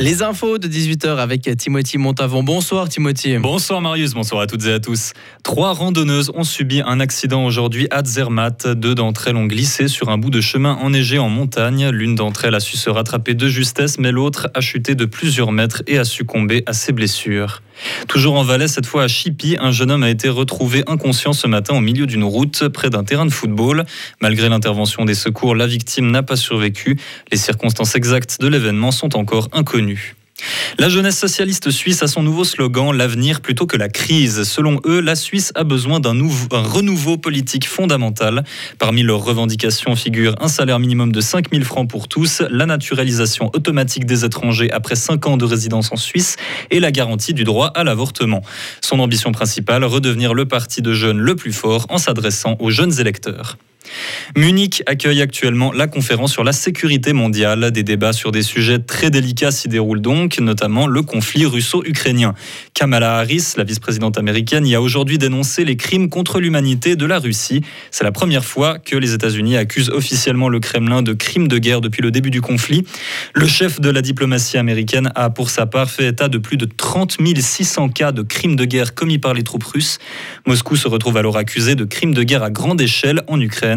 Les infos de 18h avec Timothy Montavon. Bonsoir Timothy. Bonsoir Marius, bonsoir à toutes et à tous. Trois randonneuses ont subi un accident aujourd'hui à Zermatt. Deux d'entre elles ont glissé sur un bout de chemin enneigé en montagne. L'une d'entre elles a su se rattraper de justesse, mais l'autre a chuté de plusieurs mètres et a succombé à ses blessures. Toujours en Valais, cette fois à Chipy, un jeune homme a été retrouvé inconscient ce matin au milieu d'une route près d'un terrain de football. Malgré l'intervention des secours, la victime n'a pas survécu. Les circonstances exactes de l'événement sont encore inconnues. La jeunesse socialiste suisse a son nouveau slogan L'avenir plutôt que la crise. Selon eux, la Suisse a besoin d'un renouveau politique fondamental. Parmi leurs revendications figurent un salaire minimum de 5 000 francs pour tous, la naturalisation automatique des étrangers après 5 ans de résidence en Suisse et la garantie du droit à l'avortement. Son ambition principale, redevenir le parti de jeunes le plus fort en s'adressant aux jeunes électeurs. Munich accueille actuellement la conférence sur la sécurité mondiale. Des débats sur des sujets très délicats s'y déroulent donc, notamment le conflit russo-ukrainien. Kamala Harris, la vice-présidente américaine, y a aujourd'hui dénoncé les crimes contre l'humanité de la Russie. C'est la première fois que les États-Unis accusent officiellement le Kremlin de crimes de guerre depuis le début du conflit. Le chef de la diplomatie américaine a pour sa part fait état de plus de 30 600 cas de crimes de guerre commis par les troupes russes. Moscou se retrouve alors accusé de crimes de guerre à grande échelle en Ukraine.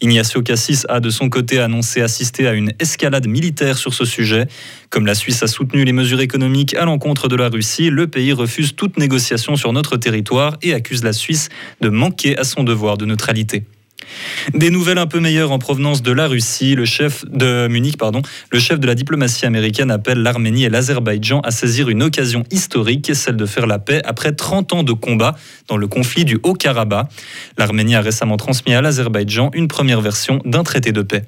Ignacio Cassis a de son côté annoncé assister à une escalade militaire sur ce sujet. Comme la Suisse a soutenu les mesures économiques à l'encontre de la Russie, le pays refuse toute négociation sur notre territoire et accuse la Suisse de manquer à son devoir de neutralité. Des nouvelles un peu meilleures en provenance de la Russie. Le chef de Munich, pardon, le chef de la diplomatie américaine appelle l'Arménie et l'Azerbaïdjan à saisir une occasion historique, celle de faire la paix après 30 ans de combat dans le conflit du Haut-Karabakh. L'Arménie a récemment transmis à l'Azerbaïdjan une première version d'un traité de paix.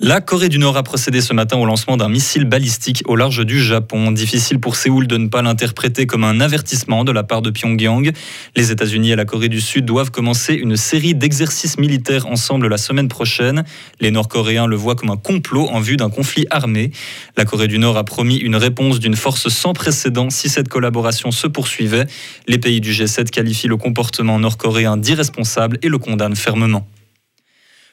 La Corée du Nord a procédé ce matin au lancement d'un missile balistique au large du Japon. Difficile pour Séoul de ne pas l'interpréter comme un avertissement de la part de Pyongyang. Les États-Unis et la Corée du Sud doivent commencer une série d'exercices militaires ensemble la semaine prochaine. Les Nord-Coréens le voient comme un complot en vue d'un conflit armé. La Corée du Nord a promis une réponse d'une force sans précédent si cette collaboration se poursuivait. Les pays du G7 qualifient le comportement nord-coréen d'irresponsable et le condamnent fermement.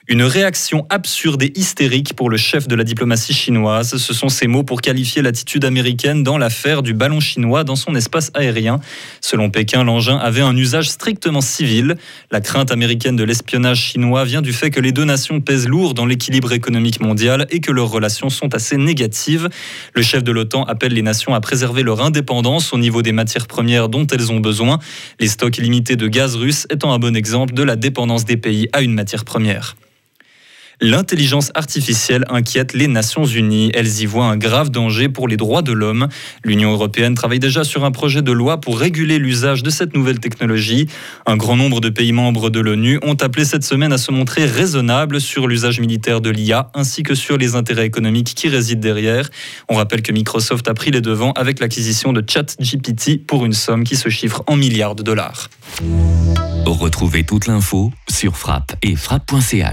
Une réaction absurde et hystérique pour le chef de la diplomatie chinoise. Ce sont ces mots pour qualifier l'attitude américaine dans l'affaire du ballon chinois dans son espace aérien. Selon Pékin, l'engin avait un usage strictement civil. La crainte américaine de l'espionnage chinois vient du fait que les deux nations pèsent lourd dans l'équilibre économique mondial et que leurs relations sont assez négatives. Le chef de l'OTAN appelle les nations à préserver leur indépendance au niveau des matières premières dont elles ont besoin. Les stocks limités de gaz russe étant un bon exemple de la dépendance des pays à une matière première. L'intelligence artificielle inquiète les Nations Unies. Elles y voient un grave danger pour les droits de l'homme. L'Union européenne travaille déjà sur un projet de loi pour réguler l'usage de cette nouvelle technologie. Un grand nombre de pays membres de l'ONU ont appelé cette semaine à se montrer raisonnables sur l'usage militaire de l'IA ainsi que sur les intérêts économiques qui résident derrière. On rappelle que Microsoft a pris les devants avec l'acquisition de ChatGPT pour une somme qui se chiffre en milliards de dollars. Retrouvez toute l'info sur frappe et frappe.ch.